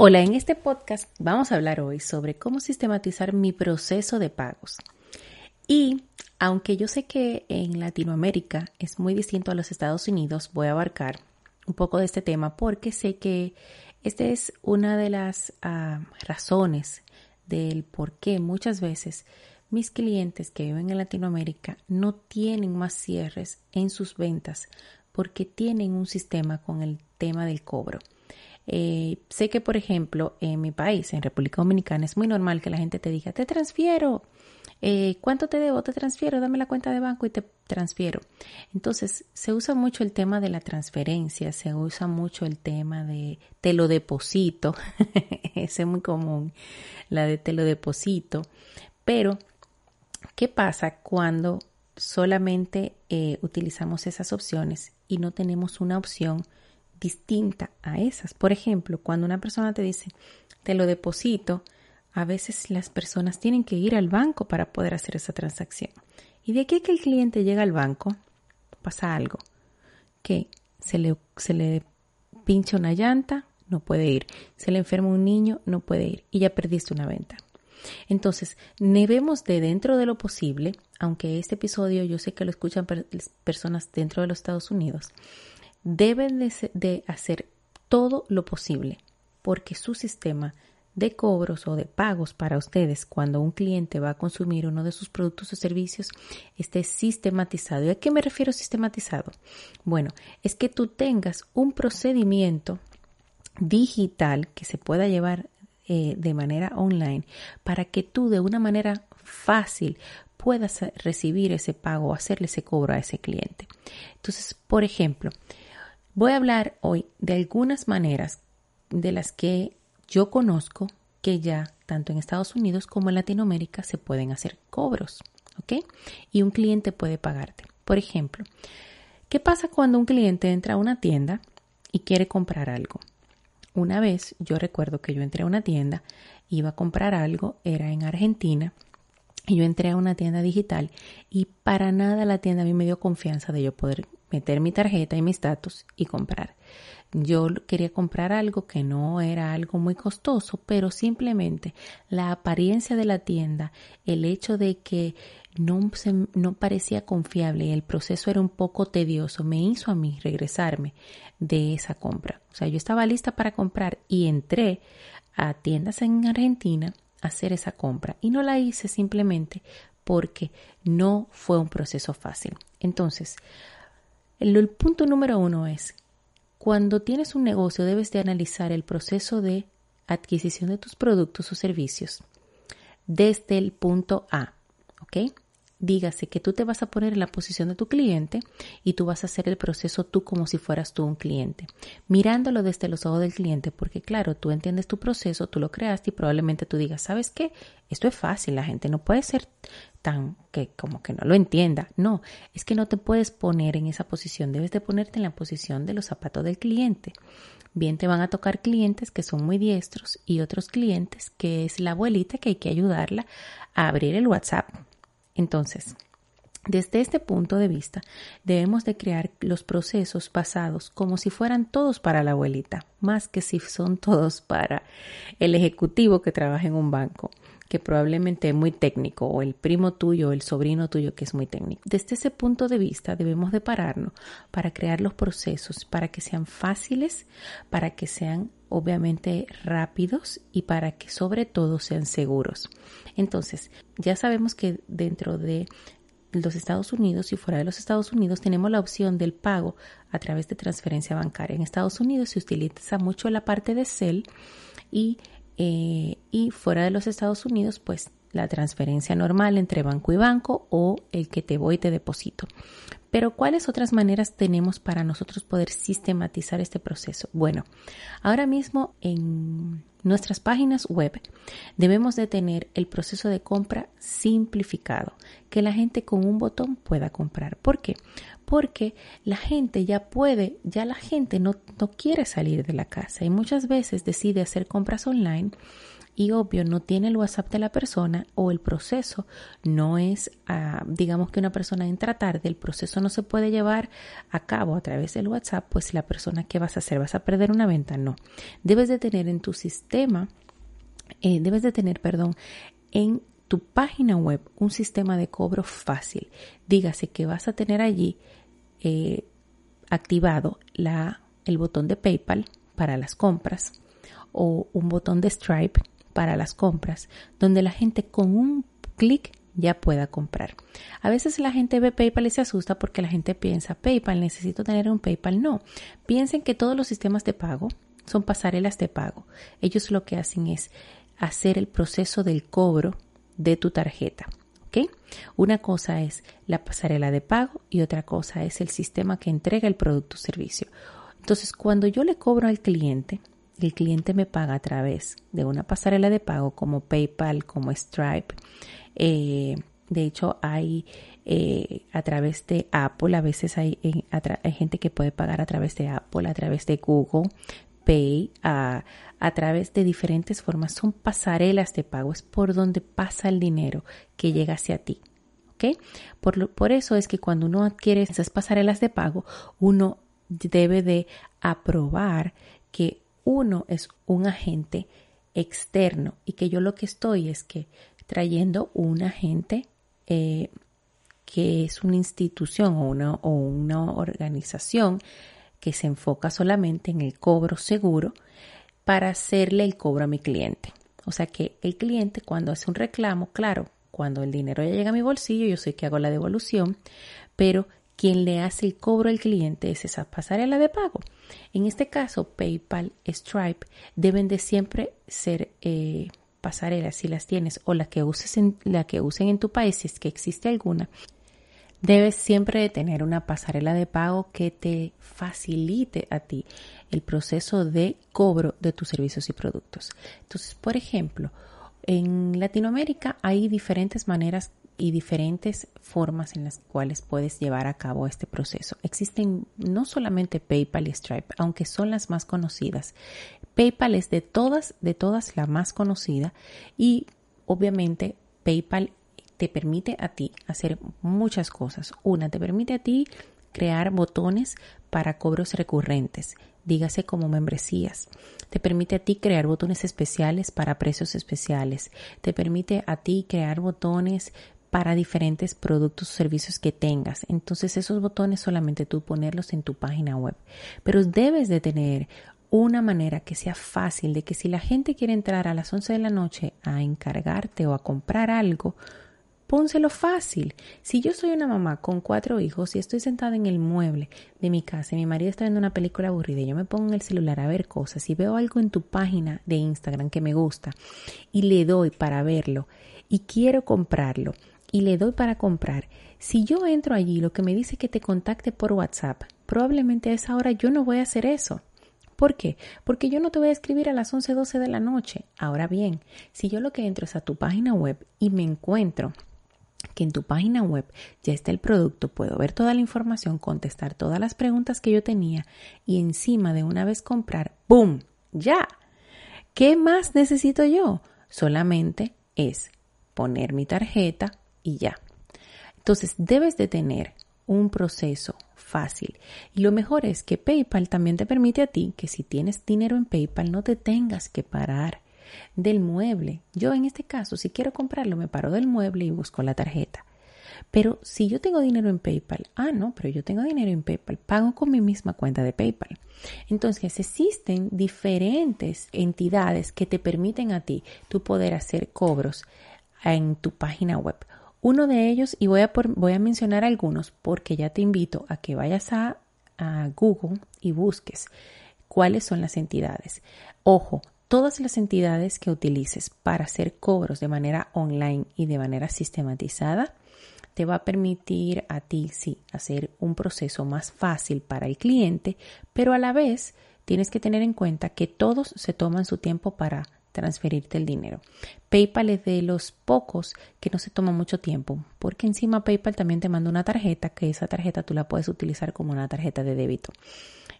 Hola, en este podcast vamos a hablar hoy sobre cómo sistematizar mi proceso de pagos. Y aunque yo sé que en Latinoamérica es muy distinto a los Estados Unidos, voy a abarcar un poco de este tema porque sé que esta es una de las ah, razones del por qué muchas veces mis clientes que viven en Latinoamérica no tienen más cierres en sus ventas porque tienen un sistema con el tema del cobro. Eh, sé que, por ejemplo, en mi país, en República Dominicana, es muy normal que la gente te diga, te transfiero. Eh, ¿Cuánto te debo? Te transfiero, dame la cuenta de banco y te transfiero. Entonces, se usa mucho el tema de la transferencia, se usa mucho el tema de te lo deposito, es muy común, la de te lo deposito. Pero, ¿qué pasa cuando solamente eh, utilizamos esas opciones y no tenemos una opción distinta a esas. Por ejemplo, cuando una persona te dice, te lo deposito, a veces las personas tienen que ir al banco para poder hacer esa transacción. Y de aquí que el cliente llega al banco, pasa algo, que se le, se le pincha una llanta, no puede ir. Se le enferma un niño, no puede ir. Y ya perdiste una venta. Entonces, debemos de dentro de lo posible, aunque este episodio yo sé que lo escuchan personas dentro de los Estados Unidos, deben de, hacer todo lo posible porque su sistema de cobros o de pagos para ustedes cuando un cliente va a consumir uno de sus productos o servicios esté sistematizado. ¿Y a qué me refiero sistematizado? Bueno, es que tú tengas un procedimiento digital que se pueda llevar eh, de manera online para que tú de una manera fácil puedas recibir ese pago o hacerle ese cobro a ese cliente. Entonces, por ejemplo, Voy a hablar hoy de algunas maneras de las que yo conozco que ya tanto en Estados Unidos como en Latinoamérica se pueden hacer cobros, ¿ok? Y un cliente puede pagarte. Por ejemplo, ¿qué pasa cuando un cliente entra a una tienda y quiere comprar algo? Una vez yo recuerdo que yo entré a una tienda, iba a comprar algo, era en Argentina, y yo entré a una tienda digital y para nada la tienda a mí me dio confianza de yo poder meter mi tarjeta y mis datos y comprar. Yo quería comprar algo que no era algo muy costoso, pero simplemente la apariencia de la tienda, el hecho de que no, no parecía confiable y el proceso era un poco tedioso, me hizo a mí regresarme de esa compra. O sea, yo estaba lista para comprar y entré a tiendas en Argentina a hacer esa compra y no la hice simplemente porque no fue un proceso fácil. Entonces, el, punto número uno es, cuando tienes un negocio debes de analizar el proceso de adquisición de tus productos o servicios desde el punto A, ¿ok? Dígase que tú te vas a poner en la posición de tu cliente y tú vas a hacer el proceso tú como si fueras tú un cliente, mirándolo desde los ojos del cliente, porque claro, tú entiendes tu proceso, tú lo creaste y probablemente tú digas, ¿sabes qué? Esto es fácil, la gente no puede ser tan que como que no lo entienda. No, es que no te puedes poner en esa posición, debes de ponerte en la posición de los zapatos del cliente. Bien, te van a tocar clientes que son muy diestros y otros clientes que es la abuelita que hay que ayudarla a abrir el WhatsApp entonces, desde este punto de vista, debemos de crear los procesos basados como si fueran todos para la abuelita, más que si son todos para el ejecutivo que trabaja en un banco, que probablemente es muy técnico, o el primo tuyo, o el sobrino tuyo que es muy técnico. Desde ese punto de vista debemos de pararnos para crear los procesos, para que sean fáciles, para que sean obviamente rápidos y para que sobre todo sean seguros. Entonces, ya sabemos que dentro de los Estados Unidos y fuera de los Estados Unidos tenemos la opción del pago a través de transferencia bancaria. En Estados Unidos se utiliza mucho la parte de CEL y, eh, y fuera de los Estados Unidos pues la transferencia normal entre banco y banco o el que te voy y te deposito. Pero ¿cuáles otras maneras tenemos para nosotros poder sistematizar este proceso? Bueno, ahora mismo en nuestras páginas web debemos de tener el proceso de compra simplificado, que la gente con un botón pueda comprar. ¿Por qué? Porque la gente ya puede, ya la gente no, no quiere salir de la casa y muchas veces decide hacer compras online y obvio no tiene el WhatsApp de la persona o el proceso no es, ah, digamos que una persona entra tarde, el proceso no se puede llevar a cabo a través del WhatsApp, pues la persona que vas a hacer, vas a perder una venta, no. Debes de tener en tu sistema, eh, debes de tener, perdón, en tu página web un sistema de cobro fácil. Dígase que vas a tener allí eh, activado la, el botón de PayPal para las compras o un botón de Stripe para las compras, donde la gente con un clic ya pueda comprar. A veces la gente ve PayPal y se asusta porque la gente piensa, PayPal, necesito tener un PayPal. No, piensen que todos los sistemas de pago son pasarelas de pago. Ellos lo que hacen es hacer el proceso del cobro de tu tarjeta. ¿ok? Una cosa es la pasarela de pago y otra cosa es el sistema que entrega el producto o servicio. Entonces, cuando yo le cobro al cliente, el cliente me paga a través de una pasarela de pago como PayPal, como Stripe. Eh, de hecho, hay eh, a través de Apple, a veces hay, hay, gente que puede pagar a través de Apple, a través de Google Pay, a, a través de diferentes formas. Son pasarelas de pago, es por donde pasa el dinero que llega hacia ti. ¿ok? Por, por eso es que cuando uno adquiere esas pasarelas de pago, uno debe de aprobar que uno es un agente externo y que yo lo que estoy es que trayendo un agente eh, que es una institución o una, o una organización que se enfoca solamente en el cobro seguro para hacerle el cobro a mi cliente. O sea que el cliente cuando hace un reclamo, claro, cuando el dinero ya llega a mi bolsillo, yo sé que hago la devolución, pero quien le hace el cobro al cliente es esa pasarela de pago. En este caso, PayPal, Stripe deben de siempre ser eh, pasarelas si las tienes o la que usen en tu país si es que existe alguna. Debes siempre tener una pasarela de pago que te facilite a ti el proceso de cobro de tus servicios y productos. Entonces, por ejemplo, en Latinoamérica hay diferentes maneras y diferentes formas en las cuales puedes llevar a cabo este proceso. Existen no solamente PayPal y Stripe, aunque son las más conocidas. PayPal es de todas, de todas la más conocida y obviamente PayPal te permite a ti hacer muchas cosas. Una, te permite a ti crear botones para cobros recurrentes, dígase como membresías. Te permite a ti crear botones especiales para precios especiales. Te permite a ti crear botones para diferentes productos o servicios que tengas. Entonces esos botones solamente tú ponerlos en tu página web. Pero debes de tener una manera que sea fácil de que si la gente quiere entrar a las 11 de la noche a encargarte o a comprar algo, pónselo fácil. Si yo soy una mamá con cuatro hijos y estoy sentada en el mueble de mi casa y mi marido está viendo una película aburrida y yo me pongo en el celular a ver cosas y veo algo en tu página de Instagram que me gusta y le doy para verlo y quiero comprarlo y le doy para comprar, si yo entro allí lo que me dice que te contacte por WhatsApp, probablemente a esa hora yo no voy a hacer eso. ¿Por qué? Porque yo no te voy a escribir a las 11, 12 de la noche. Ahora bien, si yo lo que entro es a tu página web y me encuentro que en tu página web ya está el producto, puedo ver toda la información, contestar todas las preguntas que yo tenía y encima de una vez comprar, ¡boom! ¡Ya! ¿Qué más necesito yo? Solamente es poner mi tarjeta, y ya. Entonces debes de tener un proceso fácil. Y lo mejor es que PayPal también te permite a ti que si tienes dinero en PayPal no te tengas que parar del mueble. Yo en este caso, si quiero comprarlo, me paro del mueble y busco la tarjeta. Pero si yo tengo dinero en PayPal, ah, no, pero yo tengo dinero en PayPal, pago con mi misma cuenta de PayPal. Entonces existen diferentes entidades que te permiten a ti tu poder hacer cobros en tu página web uno de ellos, y voy a, mencionar algunos porque ya te invito a que vayas a, a Google y busques cuáles son las entidades. Ojo, todas las entidades que utilices para hacer cobros de manera online y de manera sistematizada, te va a permitir a ti, sí, hacer un proceso más fácil para el cliente, pero a la vez tienes que tener en cuenta que todos se toman su tiempo para transferirte el dinero. PayPal es de los pocos que no se toma mucho tiempo, porque encima PayPal también te manda una tarjeta, que esa tarjeta tú la puedes utilizar como una tarjeta de débito.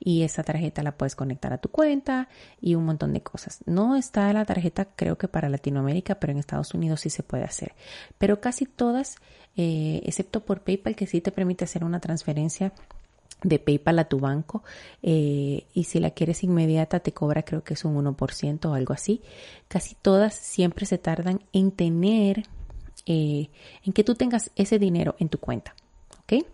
Y esa tarjeta la puedes conectar a tu cuenta y un montón de cosas. No está la tarjeta creo que para Latinoamérica, pero en Estados Unidos sí se puede hacer. Pero casi todas, eh, excepto por PayPal, que sí te permite hacer una transferencia de PayPal a tu banco eh, y si la quieres inmediata te cobra creo que es un 1% o algo así. Casi todas siempre se tardan en tener, eh, en que tú tengas ese dinero en tu cuenta, ¿ok?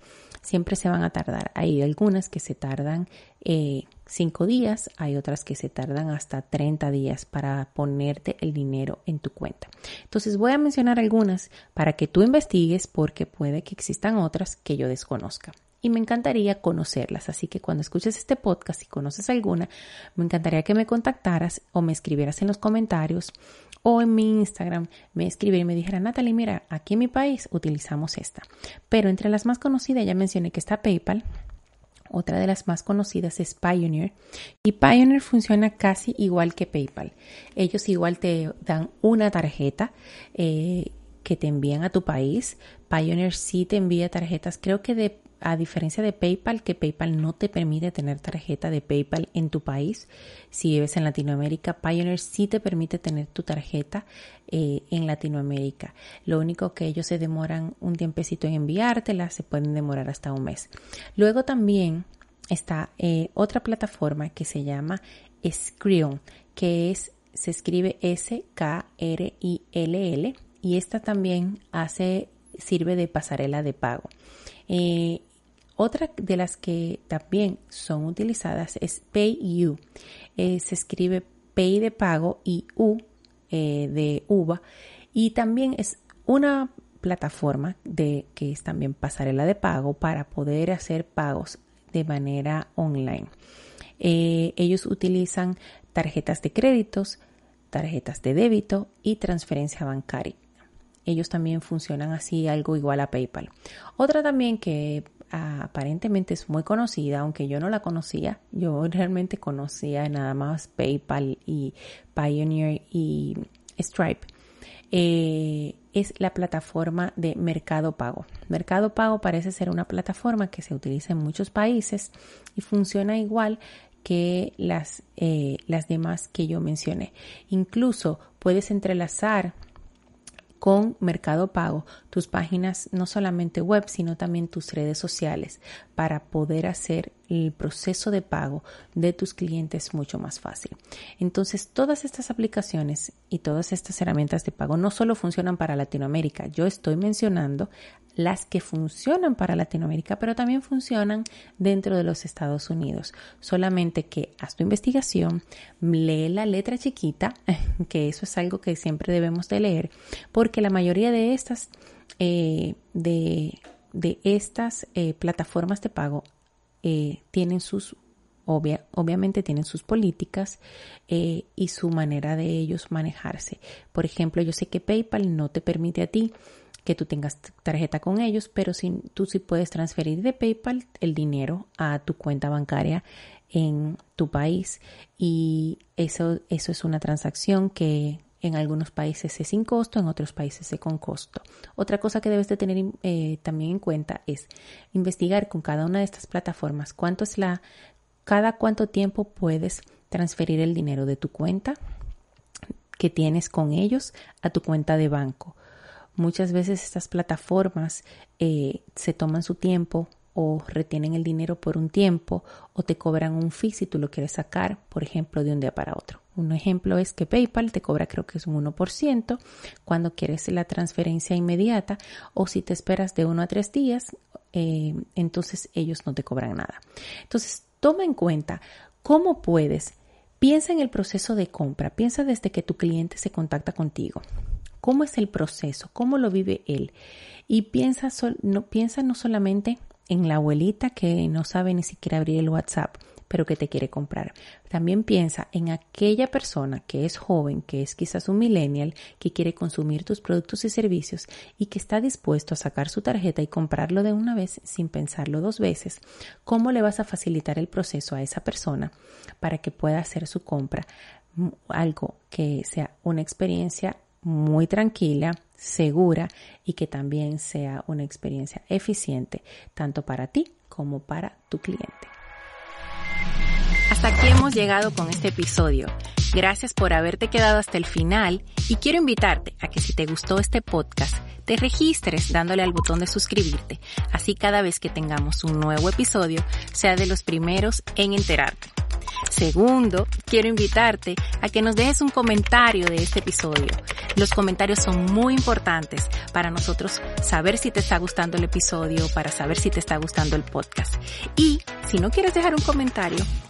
Siempre se van a tardar. Hay algunas que se tardan eh, 5 días, hay otras que se tardan hasta 30 días para ponerte el dinero en tu cuenta. Entonces voy a mencionar algunas para que tú investigues porque puede que existan otras que yo desconozca y me encantaría conocerlas. Así que cuando escuches este podcast y conoces alguna, me encantaría que me contactaras o me escribieras en los comentarios o en mi Instagram, me escribieras y me dijera, Natalie, mira, aquí en mi país utilizamos esta. Pero entre las más conocidas ya mencioné que está PayPal. Otra de las más conocidas es Pioneer y Pioneer funciona casi igual que PayPal. Ellos igual te dan una tarjeta eh, que te envían a tu país. Pioneer sí te envía tarjetas, creo que de a diferencia de PayPal, que PayPal no te permite tener tarjeta de PayPal en tu país. Si vives en Latinoamérica, Pioneer sí te permite tener tu tarjeta eh, en Latinoamérica. Lo único que ellos se demoran un tiempecito en enviártela, se pueden demorar hasta un mes. Luego también está eh, otra plataforma que se llama Skrill, que es, se escribe S-K-R-I-L-L y esta también hace, sirve de pasarela de pago. Eh, otra de las que también son utilizadas es PayU. Eh, se escribe Pay de pago y U eh, de uva. Y también es una plataforma de que es también pasarela de pago para poder hacer pagos de manera online. Eh, ellos utilizan tarjetas de créditos, tarjetas de débito y transferencia bancaria. Ellos también funcionan así, algo igual a PayPal. Otra también que aparentemente es muy conocida, aunque yo no la conocía. Yo realmente conocía nada más PayPal y Pioneer y Stripe. Eh, es la plataforma de Mercado Pago. Mercado Pago parece ser una plataforma que se utiliza en muchos países y funciona igual que las, eh, las demás que yo mencioné. Incluso puedes entrelazar con Mercado Pago tus páginas no solamente web, sino también tus redes sociales para poder hacer el proceso de pago de tus clientes mucho más fácil. Entonces, todas estas aplicaciones y todas estas herramientas de pago no solo funcionan para Latinoamérica, yo estoy mencionando las que funcionan para Latinoamérica, pero también funcionan dentro de los Estados Unidos. Solamente que haz tu investigación, lee la letra chiquita, que eso es algo que siempre debemos de leer, porque la mayoría de estas, eh, de, estas eh, plataformas de pago eh, tienen sus obviamente tienen sus políticas y su manera de ellos manejarse. Por ejemplo, yo sé que PayPal no te permite a ti que tú tengas tarjeta con ellos, pero si, tú sí puedes transferir de PayPal el dinero a tu cuenta bancaria en tu país y eso, eso es una transacción que en algunos países es sin costo, en otros países es con costo. Otra cosa que debes de tener eh, también en cuenta es investigar con cada una de estas plataformas cuánto es la, cada cuánto tiempo puedes transferir el dinero de tu cuenta que tienes con ellos a tu cuenta de banco. Muchas veces estas plataformas eh, se toman su tiempo o retienen el dinero por un tiempo o te cobran un fee si tú lo quieres sacar, por ejemplo, de un día para otro. Un ejemplo es que PayPal te cobra creo que es un 1% cuando quieres la transferencia inmediata o si te esperas de uno a tres días, eh, entonces ellos no te cobran nada. Entonces, toma en cuenta cómo puedes, piensa en el proceso de compra, piensa desde que tu cliente se contacta contigo cómo es el proceso, cómo lo vive él. Y piensa, no, piensa no solamente en la abuelita que no sabe ni siquiera abrir el WhatsApp, pero que te quiere comprar. También piensa en aquella persona que es joven, que es quizás un millennial, que quiere consumir tus productos y servicios y que está dispuesto a sacar su tarjeta y comprarlo de una vez sin pensarlo dos veces. ¿Cómo le vas a facilitar el proceso a esa persona para que pueda hacer su compra? Algo que sea una experiencia muy tranquila, segura y que también sea una experiencia eficiente tanto para ti como para tu cliente. Hasta aquí hemos llegado con este episodio. Gracias por haberte quedado hasta el final y quiero invitarte a que si te gustó este podcast, te registres dándole al botón de suscribirte. Así cada vez que tengamos un nuevo episodio, sea de los primeros en enterarte. Segundo, quiero invitarte a que nos dejes un comentario de este episodio. Los comentarios son muy importantes para nosotros saber si te está gustando el episodio, para saber si te está gustando el podcast. Y si no quieres dejar un comentario